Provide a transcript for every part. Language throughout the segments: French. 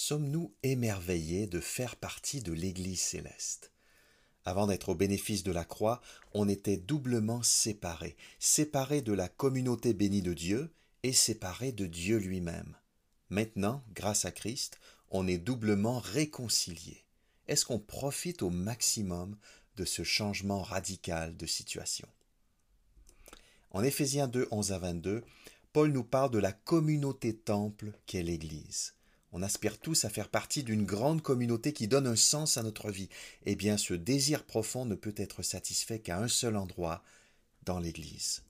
Sommes-nous émerveillés de faire partie de l'Église céleste? Avant d'être au bénéfice de la croix, on était doublement séparés, séparés de la communauté bénie de Dieu et séparés de Dieu lui-même. Maintenant, grâce à Christ, on est doublement réconciliés. Est-ce qu'on profite au maximum de ce changement radical de situation? En Éphésiens 2, 11 à 22, Paul nous parle de la communauté temple qu'est l'Église. On aspire tous à faire partie d'une grande communauté qui donne un sens à notre vie. Eh bien, ce désir profond ne peut être satisfait qu'à un seul endroit, dans l'Église.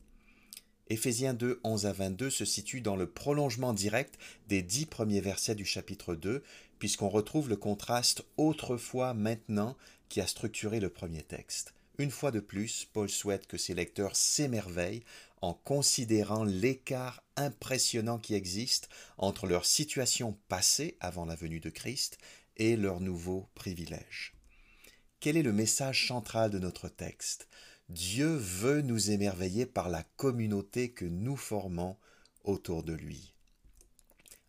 Éphésiens 2, 11 à 22 se situe dans le prolongement direct des dix premiers versets du chapitre 2, puisqu'on retrouve le contraste autrefois maintenant qui a structuré le premier texte. Une fois de plus, Paul souhaite que ses lecteurs s'émerveillent en considérant l'écart impressionnant qui existe entre leur situation passée avant la venue de Christ et leurs nouveaux privilèges. Quel est le message central de notre texte? Dieu veut nous émerveiller par la communauté que nous formons autour de lui.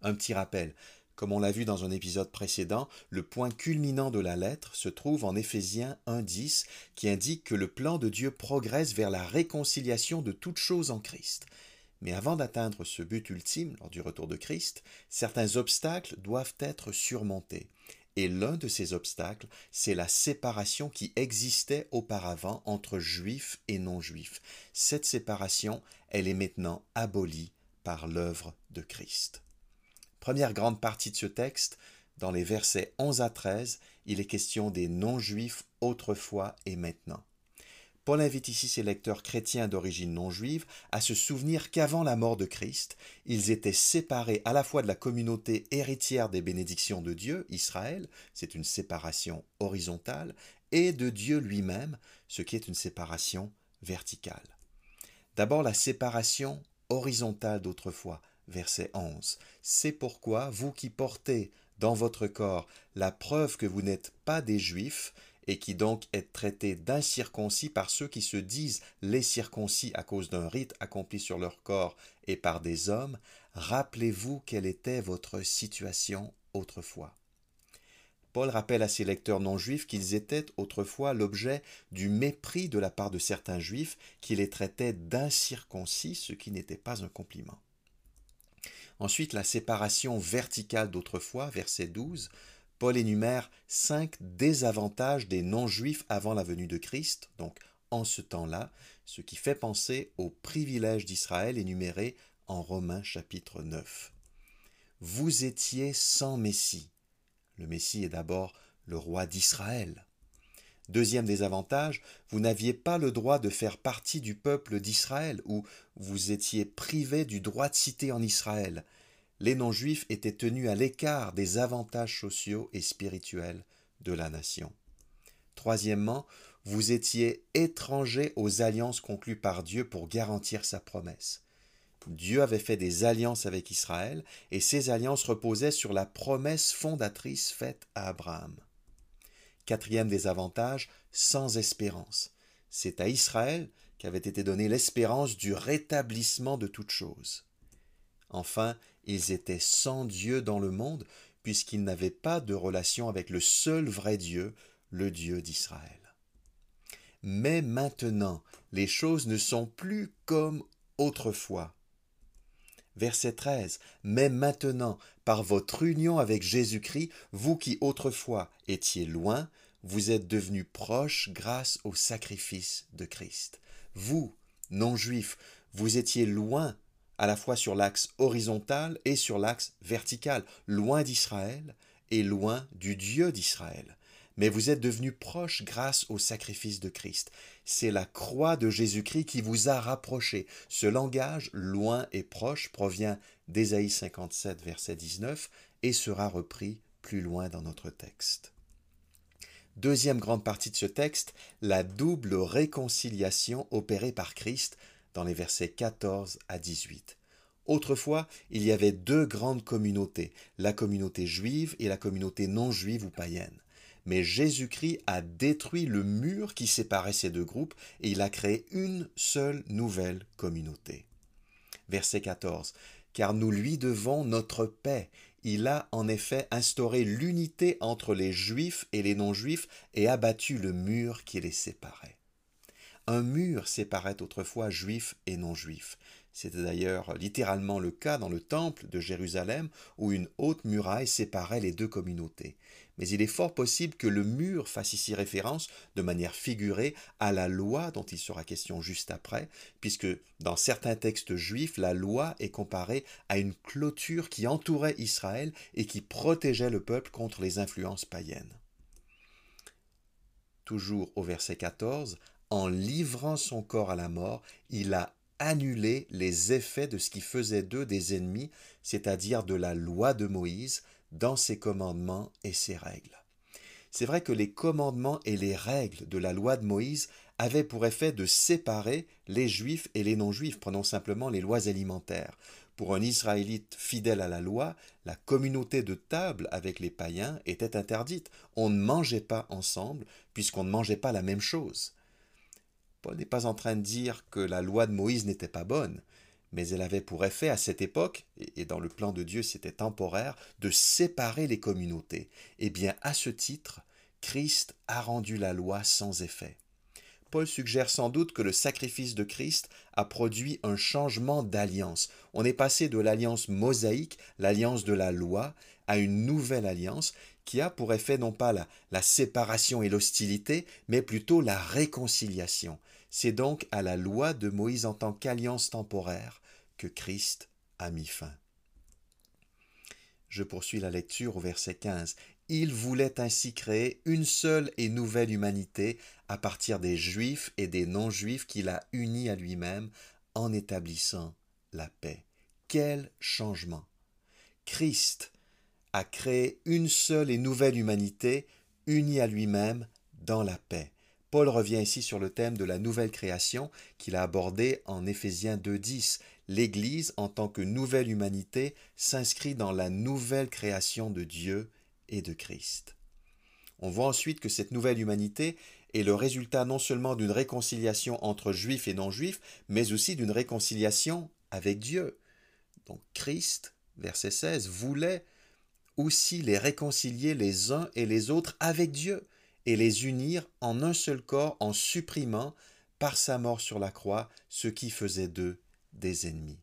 Un petit rappel, comme on l'a vu dans un épisode précédent, le point culminant de la lettre se trouve en Éphésiens 1.10 qui indique que le plan de Dieu progresse vers la réconciliation de toutes choses en Christ. Mais avant d'atteindre ce but ultime lors du retour de Christ, certains obstacles doivent être surmontés. Et l'un de ces obstacles, c'est la séparation qui existait auparavant entre juifs et non-juifs. Cette séparation, elle est maintenant abolie par l'œuvre de Christ. Première grande partie de ce texte, dans les versets 11 à 13, il est question des non-juifs autrefois et maintenant. Paul invite ici ses lecteurs chrétiens d'origine non juive à se souvenir qu'avant la mort de Christ, ils étaient séparés à la fois de la communauté héritière des bénédictions de Dieu, Israël, c'est une séparation horizontale, et de Dieu lui-même, ce qui est une séparation verticale. D'abord la séparation horizontale d'autrefois, verset 11. C'est pourquoi, vous qui portez dans votre corps la preuve que vous n'êtes pas des Juifs, et qui donc êtes traités d'incirconcis par ceux qui se disent les circoncis à cause d'un rite accompli sur leur corps et par des hommes, rappelez-vous quelle était votre situation autrefois. Paul rappelle à ses lecteurs non juifs qu'ils étaient autrefois l'objet du mépris de la part de certains juifs qui les traitaient d'incirconcis, ce qui n'était pas un compliment. Ensuite, la séparation verticale d'autrefois, verset 12, Paul énumère cinq désavantages des non-juifs avant la venue de Christ, donc en ce temps-là, ce qui fait penser aux privilèges d'Israël énumérés en Romains chapitre 9. Vous étiez sans Messie. Le Messie est d'abord le roi d'Israël. Deuxième désavantage, vous n'aviez pas le droit de faire partie du peuple d'Israël, ou vous étiez privé du droit de citer en Israël. Les non-juifs étaient tenus à l'écart des avantages sociaux et spirituels de la nation. Troisièmement, vous étiez étrangers aux alliances conclues par Dieu pour garantir sa promesse. Dieu avait fait des alliances avec Israël, et ces alliances reposaient sur la promesse fondatrice faite à Abraham. Quatrième des avantages, sans espérance. C'est à Israël qu'avait été donnée l'espérance du rétablissement de toutes choses. Enfin, ils étaient sans Dieu dans le monde, puisqu'ils n'avaient pas de relation avec le seul vrai Dieu, le Dieu d'Israël. Mais maintenant, les choses ne sont plus comme autrefois. Verset 13. Mais maintenant, par votre union avec Jésus-Christ, vous qui autrefois étiez loin, vous êtes devenus proches grâce au sacrifice de Christ. Vous, non-juifs, vous étiez loin à la fois sur l'axe horizontal et sur l'axe vertical, loin d'Israël et loin du Dieu d'Israël mais vous êtes devenus proches grâce au sacrifice de Christ. C'est la croix de Jésus-Christ qui vous a rapprochés. Ce langage loin et proche provient d'Ésaïe 57, verset 19, et sera repris plus loin dans notre texte. Deuxième grande partie de ce texte, la double réconciliation opérée par Christ dans les versets 14 à 18. Autrefois, il y avait deux grandes communautés, la communauté juive et la communauté non juive ou païenne. Mais Jésus-Christ a détruit le mur qui séparait ces deux groupes et il a créé une seule nouvelle communauté. Verset 14. Car nous lui devons notre paix. il a en effet instauré l'unité entre les juifs et les non-juifs et abattu le mur qui les séparait. Un mur séparait autrefois juifs et non-juifs. C'était d'ailleurs littéralement le cas dans le temple de Jérusalem où une haute muraille séparait les deux communautés. Mais il est fort possible que le mur fasse ici référence, de manière figurée, à la loi dont il sera question juste après, puisque dans certains textes juifs, la loi est comparée à une clôture qui entourait Israël et qui protégeait le peuple contre les influences païennes. Toujours au verset 14, en livrant son corps à la mort, il a annulé les effets de ce qui faisait d'eux des ennemis, c'est-à-dire de la loi de Moïse, dans ses commandements et ses règles. C'est vrai que les commandements et les règles de la loi de Moïse avaient pour effet de séparer les juifs et les non-juifs, prenons simplement les lois alimentaires. Pour un Israélite fidèle à la loi, la communauté de table avec les païens était interdite. On ne mangeait pas ensemble puisqu'on ne mangeait pas la même chose. Paul n'est pas en train de dire que la loi de Moïse n'était pas bonne, mais elle avait pour effet à cette époque, et dans le plan de Dieu c'était temporaire, de séparer les communautés. Eh bien, à ce titre, Christ a rendu la loi sans effet. Paul suggère sans doute que le sacrifice de Christ a produit un changement d'alliance. On est passé de l'alliance mosaïque, l'alliance de la loi, à une nouvelle alliance qui a pour effet non pas la, séparation et l'hostilité, mais plutôt la réconciliation. C'est donc à la loi de Moïse en tant qu'alliance temporaire que Christ a mis fin. Je poursuis la lecture au verset 15. Il voulait ainsi créer une seule et nouvelle humanité à partir des juifs et des non-juifs qu'il a unis à lui-même en établissant la paix. Quel changement Christ a créé une seule et nouvelle humanité unie à lui-même dans la paix. Paul revient ici sur le thème de la nouvelle création qu'il a abordé en Éphésiens 2.10. L'Église, en tant que nouvelle humanité, s'inscrit dans la nouvelle création de Dieu et de Christ. On voit ensuite que cette nouvelle humanité est le résultat non seulement d'une réconciliation entre juifs et non-juifs, mais aussi d'une réconciliation avec Dieu. Donc Christ, verset 16, voulait aussi les réconcilier les uns et les autres avec Dieu et les unir en un seul corps en supprimant par sa mort sur la croix ce qui faisait d'eux des ennemis.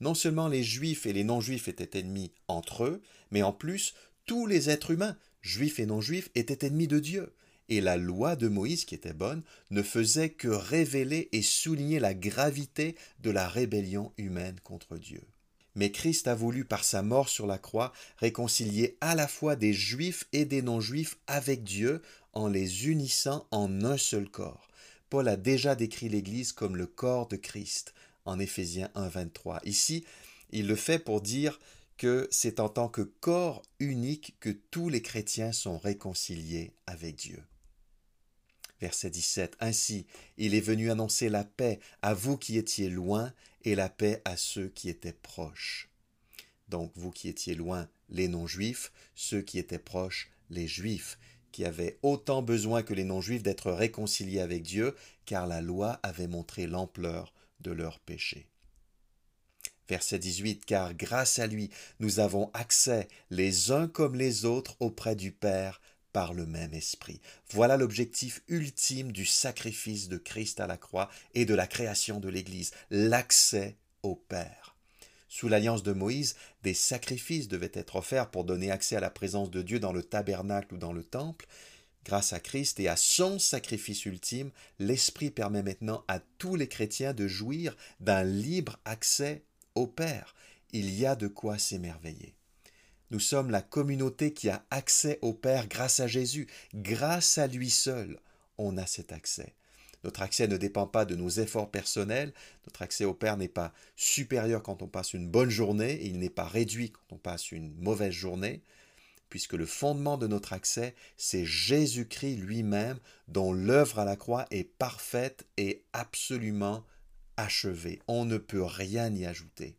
Non seulement les juifs et les non-juifs étaient ennemis entre eux, mais en plus tous les êtres humains, juifs et non-juifs, étaient ennemis de Dieu. Et la loi de Moïse, qui était bonne, ne faisait que révéler et souligner la gravité de la rébellion humaine contre Dieu. Mais Christ a voulu par sa mort sur la croix réconcilier à la fois des juifs et des non-juifs avec Dieu en les unissant en un seul corps. Paul a déjà décrit l'Église comme le corps de Christ en Éphésiens 1.23. Ici, il le fait pour dire que c'est en tant que corps unique que tous les chrétiens sont réconciliés avec Dieu. Verset 17. Ainsi, il est venu annoncer la paix à vous qui étiez loin et la paix à ceux qui étaient proches. Donc, vous qui étiez loin, les non-juifs, ceux qui étaient proches, les juifs qui avaient autant besoin que les non-juifs d'être réconciliés avec Dieu, car la loi avait montré l'ampleur de leurs péchés. Verset 18, car grâce à lui, nous avons accès les uns comme les autres auprès du Père par le même esprit. Voilà l'objectif ultime du sacrifice de Christ à la croix et de la création de l'Église, l'accès au Père. Sous l'alliance de Moïse, des sacrifices devaient être offerts pour donner accès à la présence de Dieu dans le tabernacle ou dans le temple. Grâce à Christ et à son sacrifice ultime, l'Esprit permet maintenant à tous les chrétiens de jouir d'un libre accès au Père. Il y a de quoi s'émerveiller. Nous sommes la communauté qui a accès au Père grâce à Jésus. Grâce à lui seul, on a cet accès. Notre accès ne dépend pas de nos efforts personnels. Notre accès au Père n'est pas supérieur quand on passe une bonne journée il n'est pas réduit quand on passe une mauvaise journée, puisque le fondement de notre accès, c'est Jésus-Christ lui-même, dont l'œuvre à la croix est parfaite et absolument achevée. On ne peut rien y ajouter.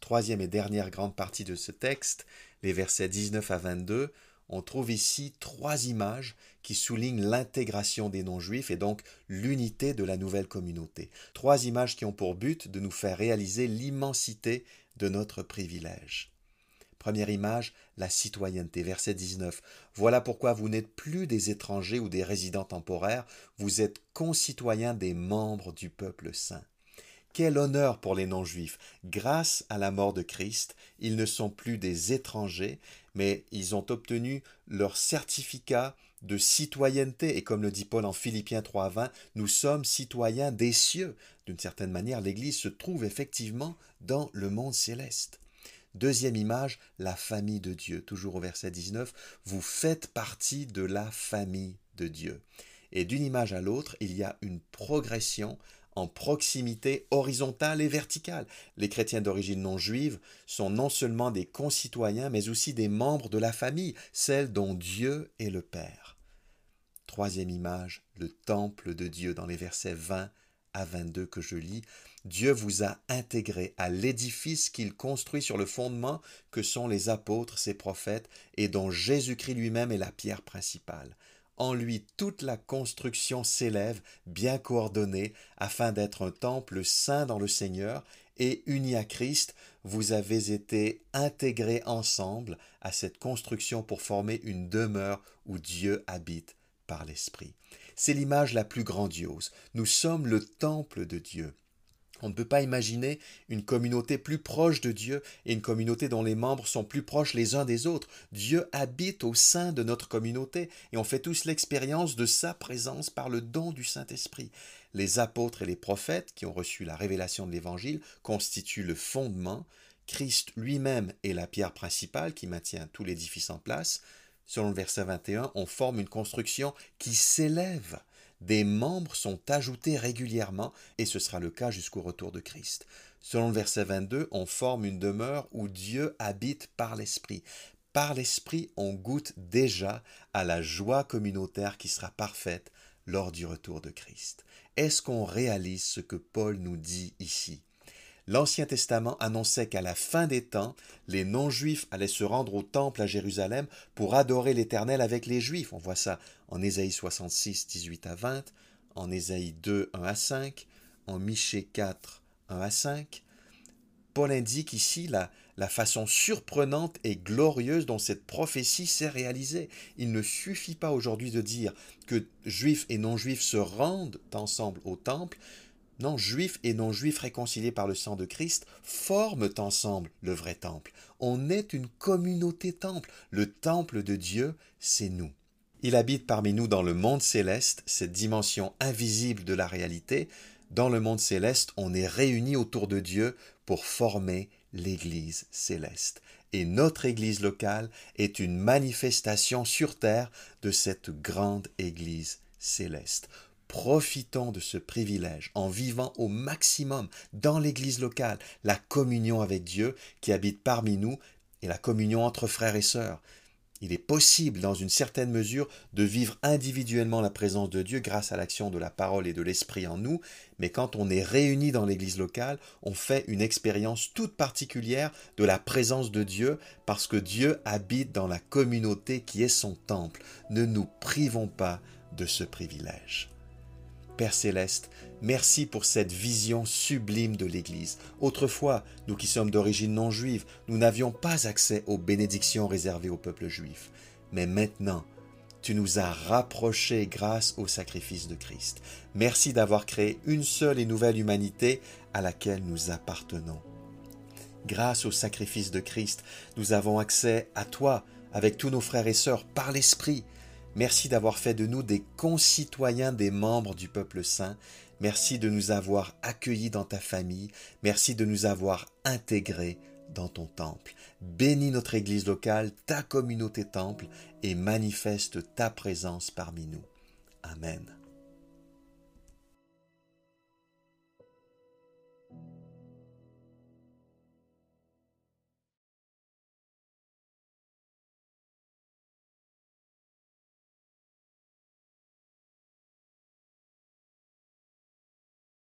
Troisième et dernière grande partie de ce texte, les versets 19 à 22, on trouve ici trois images qui soulignent l'intégration des non-juifs et donc l'unité de la nouvelle communauté. Trois images qui ont pour but de nous faire réaliser l'immensité de notre privilège. Première image, la citoyenneté. Verset 19. Voilà pourquoi vous n'êtes plus des étrangers ou des résidents temporaires, vous êtes concitoyens des membres du peuple saint. Quel honneur pour les non-juifs. Grâce à la mort de Christ, ils ne sont plus des étrangers, mais ils ont obtenu leur certificat de citoyenneté. Et comme le dit Paul en Philippiens 3.20, nous sommes citoyens des cieux. D'une certaine manière, l'Église se trouve effectivement dans le monde céleste. Deuxième image, la famille de Dieu. Toujours au verset 19, vous faites partie de la famille de Dieu. Et d'une image à l'autre, il y a une progression en proximité horizontale et verticale. Les chrétiens d'origine non juive sont non seulement des concitoyens, mais aussi des membres de la famille, celle dont Dieu est le Père. Troisième image, le temple de Dieu dans les versets 20 à 22 que je lis, Dieu vous a intégré à l'édifice qu'il construit sur le fondement que sont les apôtres, ses prophètes, et dont Jésus-Christ lui-même est la pierre principale. En lui toute la construction s'élève, bien coordonnée, afin d'être un temple saint dans le Seigneur, et uni à Christ, vous avez été intégrés ensemble à cette construction pour former une demeure où Dieu habite par l'Esprit. C'est l'image la plus grandiose. Nous sommes le temple de Dieu. On ne peut pas imaginer une communauté plus proche de Dieu et une communauté dont les membres sont plus proches les uns des autres. Dieu habite au sein de notre communauté et on fait tous l'expérience de sa présence par le don du Saint-Esprit. Les apôtres et les prophètes qui ont reçu la révélation de l'Évangile constituent le fondement. Christ lui-même est la pierre principale qui maintient tout l'édifice en place. Selon le verset 21, on forme une construction qui s'élève. Des membres sont ajoutés régulièrement et ce sera le cas jusqu'au retour de Christ. Selon le verset 22, on forme une demeure où Dieu habite par l'Esprit. Par l'Esprit, on goûte déjà à la joie communautaire qui sera parfaite lors du retour de Christ. Est-ce qu'on réalise ce que Paul nous dit ici? l'Ancien Testament annonçait qu'à la fin des temps, les non-juifs allaient se rendre au temple à Jérusalem pour adorer l'Éternel avec les juifs. On voit ça en Ésaïe 66, 18 à 20, en Ésaïe 2, 1 à 5, en Michée 4, 1 à 5. Paul indique ici la, la façon surprenante et glorieuse dont cette prophétie s'est réalisée. Il ne suffit pas aujourd'hui de dire que juifs et non-juifs se rendent ensemble au temple, non, juifs et non-juifs réconciliés par le sang de Christ forment ensemble le vrai temple. On est une communauté temple. Le temple de Dieu, c'est nous. Il habite parmi nous dans le monde céleste, cette dimension invisible de la réalité. Dans le monde céleste, on est réunis autour de Dieu pour former l'Église céleste. Et notre Église locale est une manifestation sur terre de cette grande Église céleste. Profitons de ce privilège en vivant au maximum dans l'Église locale la communion avec Dieu qui habite parmi nous et la communion entre frères et sœurs. Il est possible, dans une certaine mesure, de vivre individuellement la présence de Dieu grâce à l'action de la parole et de l'Esprit en nous, mais quand on est réunis dans l'Église locale, on fait une expérience toute particulière de la présence de Dieu parce que Dieu habite dans la communauté qui est son temple. Ne nous privons pas de ce privilège. Père céleste, merci pour cette vision sublime de l'Église. Autrefois, nous qui sommes d'origine non juive, nous n'avions pas accès aux bénédictions réservées au peuple juif. Mais maintenant, tu nous as rapprochés grâce au sacrifice de Christ. Merci d'avoir créé une seule et nouvelle humanité à laquelle nous appartenons. Grâce au sacrifice de Christ, nous avons accès à toi avec tous nos frères et sœurs par l'Esprit. Merci d'avoir fait de nous des concitoyens des membres du peuple saint. Merci de nous avoir accueillis dans ta famille. Merci de nous avoir intégrés dans ton temple. Bénis notre Église locale, ta communauté temple, et manifeste ta présence parmi nous. Amen.